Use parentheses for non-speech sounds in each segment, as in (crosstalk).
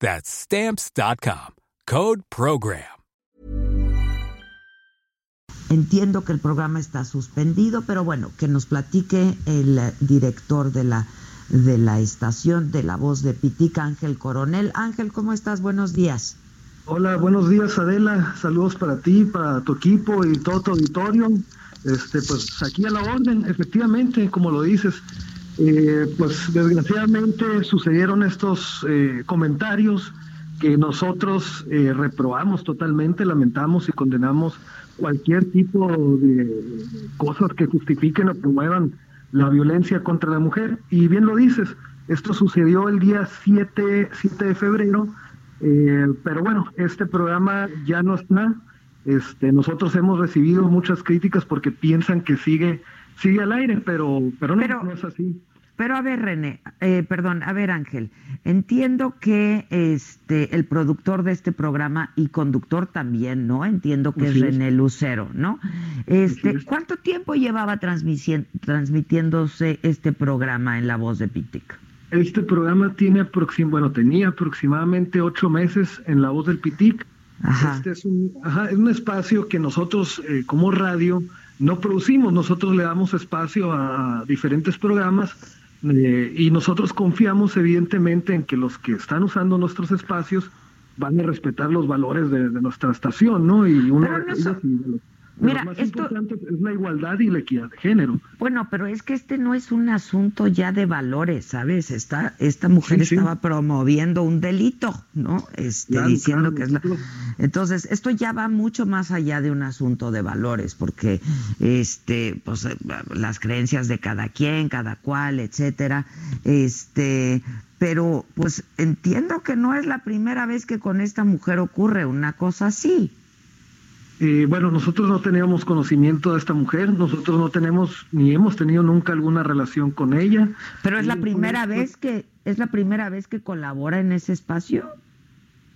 That's Stamps.com. Code Program. Entiendo que el programa está suspendido, pero bueno, que nos platique el director de la de la estación de la voz de Pitica, Ángel Coronel. Ángel, ¿cómo estás? Buenos días. Hola, buenos días Adela, saludos para ti, para tu equipo y todo tu auditorio. Este, pues aquí a la orden, efectivamente, como lo dices, eh, pues desgraciadamente sucedieron estos eh, comentarios que nosotros eh, reprobamos totalmente, lamentamos y condenamos cualquier tipo de cosas que justifiquen o promuevan la violencia contra la mujer. Y bien lo dices, esto sucedió el día 7, 7 de febrero, pero bueno, este programa ya no está. Este, nosotros hemos recibido muchas críticas porque piensan que sigue sigue al aire, pero, pero, no, no es así. Pero a ver, René, eh, perdón, a ver, Ángel, entiendo que este el productor de este programa y conductor también, ¿no? Entiendo que es René Lucero, ¿no? Este, ¿cuánto tiempo llevaba transmitiéndose este programa en La Voz de Pitic? Este programa tiene aproxim bueno, tenía aproximadamente ocho meses en La Voz del Pitic. Ajá. Este es un, ajá, es un espacio que nosotros eh, como radio no producimos, nosotros le damos espacio a diferentes programas eh, y nosotros confiamos evidentemente en que los que están usando nuestros espacios van a respetar los valores de, nuestra estación, ¿no? Y uno de ellos Mira, lo más esto, importante es la igualdad y la equidad de género. Bueno, pero es que este no es un asunto ya de valores, ¿sabes? Esta, esta mujer estaba promoviendo un delito, ¿no? Este, diciendo que es la... Entonces, esto ya va mucho más allá de un asunto de valores, porque este, pues, eh, las creencias de cada quien, cada cual, etcétera, este, pero pues entiendo que no es la primera vez que con esta mujer ocurre una cosa así. Eh, bueno, nosotros no teníamos conocimiento de esta mujer, nosotros no tenemos ni hemos tenido nunca alguna relación con ella. Pero es la primera vez que es la primera vez que colabora en ese espacio.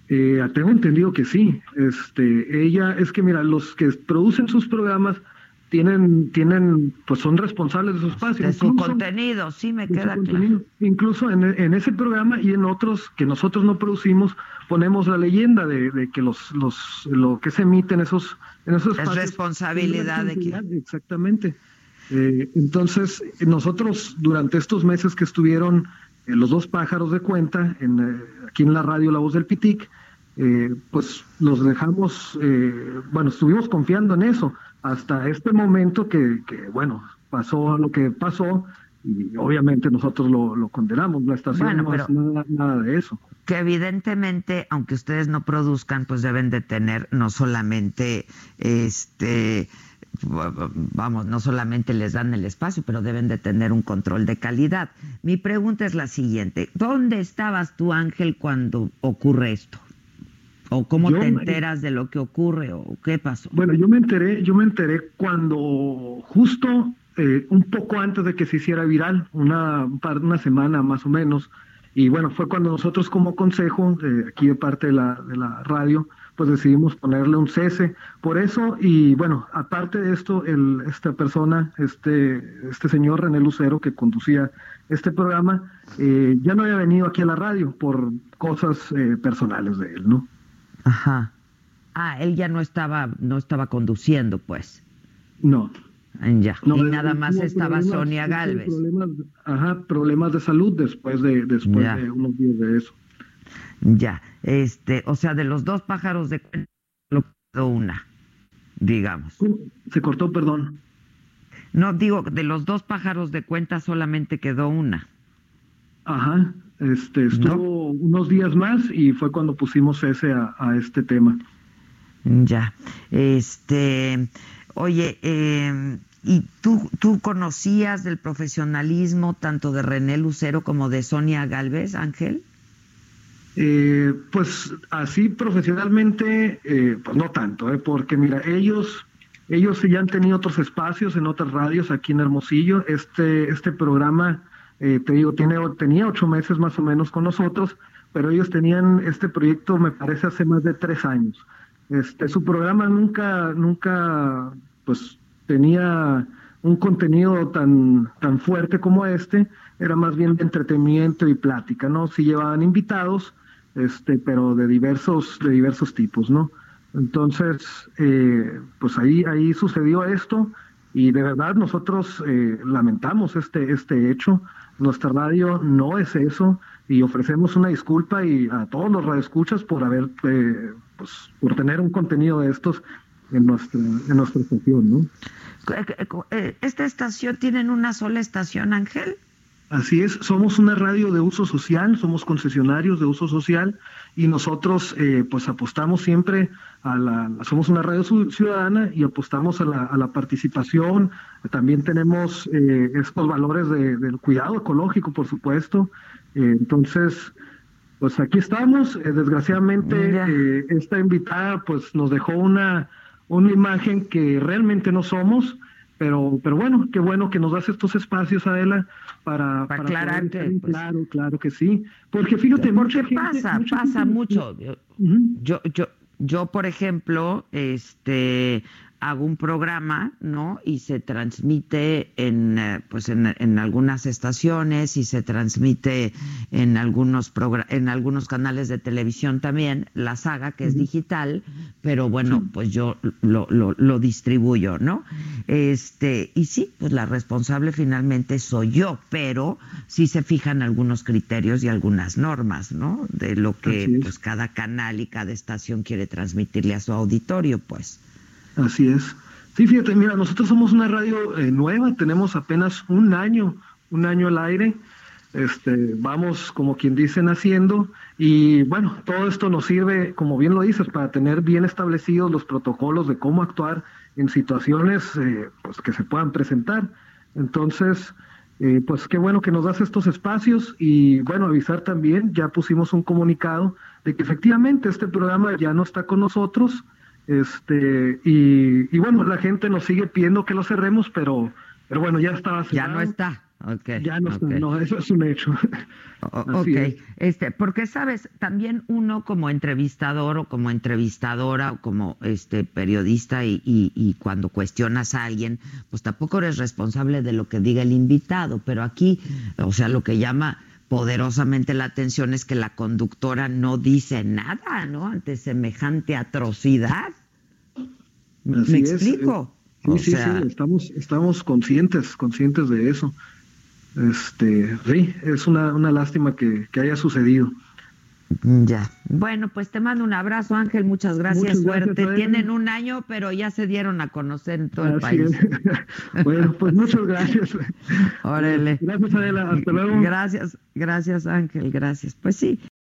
Eh, tengo entendido que sí. Este, ella es que mira, los que producen sus programas tienen, tienen, pues son responsables de su espacio. De su contenido, sí me queda claro. Incluso en, en, ese programa y en otros que nosotros no producimos, ponemos la leyenda de, que los, los, lo que se emite en esos, en esos espacios. Es responsabilidad de quién. Exactamente. Eh, entonces, nosotros durante estos meses que estuvieron eh, los dos pájaros de cuenta, en, eh, aquí en la radio La Voz del Pitic, pues los dejamos, bueno, estuvimos confiando en eso hasta este momento que, bueno, pasó lo que pasó y obviamente nosotros lo, condenamos, la estación no es nada, nada, de eso. Que evidentemente, aunque ustedes no produzcan, pues deben de tener no solamente este vamos, no solamente les dan el espacio, pero deben de tener un control de calidad. Mi pregunta es la siguiente, ¿dónde estabas tú, Ángel, cuando ocurre esto? ¿O cómo te enteras de lo que ocurre o qué pasó? Bueno, yo me enteré, yo me enteré cuando justo eh, un poco antes de que se hiciera viral, una, una semana más o menos, y bueno, fue cuando nosotros como consejo, de aquí de parte de la, de la radio, pues decidimos ponerle un cese por eso y bueno, aparte de esto, el, esta persona, este, este señor René Lucero que conducía este programa, eh, ya no había venido aquí a la radio por cosas eh, personales de él, ¿no? Ajá. Ah, él ya no estaba, no estaba conduciendo, pues. No. Ya. y nada más estaba Sonia Galvez. Problemas, ajá, problemas de salud después de después de unos días de eso. Ya, este, o sea, de los dos pájaros de lo quedó una. digamos. Se cortó, perdón. No, digo, de los dos pájaros de cuenta solamente quedó una. Ajá, este, estuvo unos días más y fue cuando pusimos ese a, este tema. Ya, este, oye, eh, ¿y tú, tú conocías del profesionalismo tanto de René Lucero como de Sonia Galvez, Ángel? Eh, pues así profesionalmente, eh, pues no tanto, eh, porque mira, ellos, ellos ya han tenido otros espacios en otras radios aquí en Hermosillo. Este, este programa, eh, te digo, tiene, tenía ocho meses más o menos con nosotros, pero ellos tenían este proyecto, me parece, hace más de tres años. Este, su programa nunca, nunca, pues tenía un contenido tan, tan fuerte como este, era más bien de entretenimiento y plática, ¿no? Si llevaban invitados, este, pero de diversos, de diversos tipos, ¿no? Entonces, eh, pues ahí, ahí sucedió esto y de verdad nosotros eh, lamentamos este, este hecho. Nuestra radio no es eso y ofrecemos una disculpa y a todos los radioescuchas por haber, eh, pues, por tener un contenido de estos en nuestra, en nuestra estación, ¿no? ¿Esta estación tienen una sola estación, Ángel? Así es, somos una radio de uso social, somos concesionarios de uso social y nosotros eh, pues apostamos siempre a la, somos una radio ciudadana y apostamos a la, a la participación, también tenemos eh, estos valores de, del cuidado ecológico, por supuesto, eh, entonces pues aquí estamos, desgraciadamente esta invitada pues nos dejó una, una imagen que realmente no somos, pero, pero bueno, qué bueno que nos das estos espacios, Adela, para, para, aclararte. Pues. Claro, claro que sí. Porque fíjate, porque pasa, pasa mucho. Yo, yo, yo, por ejemplo, este, hago un programa, ¿no? Y se transmite en, eh, pues en, en, algunas estaciones y se transmite en algunos en algunos canales de televisión también, la saga que es digital, pero bueno, pues yo lo, lo, lo, distribuyo, ¿no? Este, y sí, pues la responsable finalmente soy yo, pero sí se fijan algunos criterios y algunas normas, ¿no? De lo que pues cada canal y cada estación quiere transmitirle a su auditorio, pues. Así es. Sí, fíjate, mira, nosotros somos una radio eh, nueva, tenemos apenas un año, un año al aire. Este, vamos, como quien dice, haciendo y bueno, todo esto nos sirve, como bien lo dices, para tener bien establecidos los protocolos de cómo actuar en situaciones eh, pues, que se puedan presentar. Entonces, eh, pues qué bueno que nos das estos espacios y bueno, avisar también, ya pusimos un comunicado de que efectivamente este programa ya no está con nosotros, este, y, bueno, la gente nos sigue pidiendo que lo cerremos, pero, pero bueno, ya está. Ya no está. Okay, ya no está, no, eso es un hecho. (laughs) ok, este, porque sabes, también uno como entrevistador o como entrevistadora o como este periodista y, y, y, cuando cuestionas a alguien, pues tampoco eres responsable de lo que diga el invitado, pero aquí, o sea, lo que llama poderosamente la atención es que la conductora no dice nada, ¿no? Ante semejante atrocidad. ¿Me explico? Sí, sí, sí, estamos, estamos conscientes, conscientes de eso. Este, sí, es una, una lástima que, que haya sucedido. Ya. Bueno, pues te mando un abrazo, Ángel. Muchas gracias. Suerte. Tienen un año, pero ya se dieron a conocer en todo el país. (laughs) bueno, pues muchas gracias. (laughs) Órale. Gracias, Adela. Hasta luego. Gracias, gracias, Ángel. Gracias. Pues sí.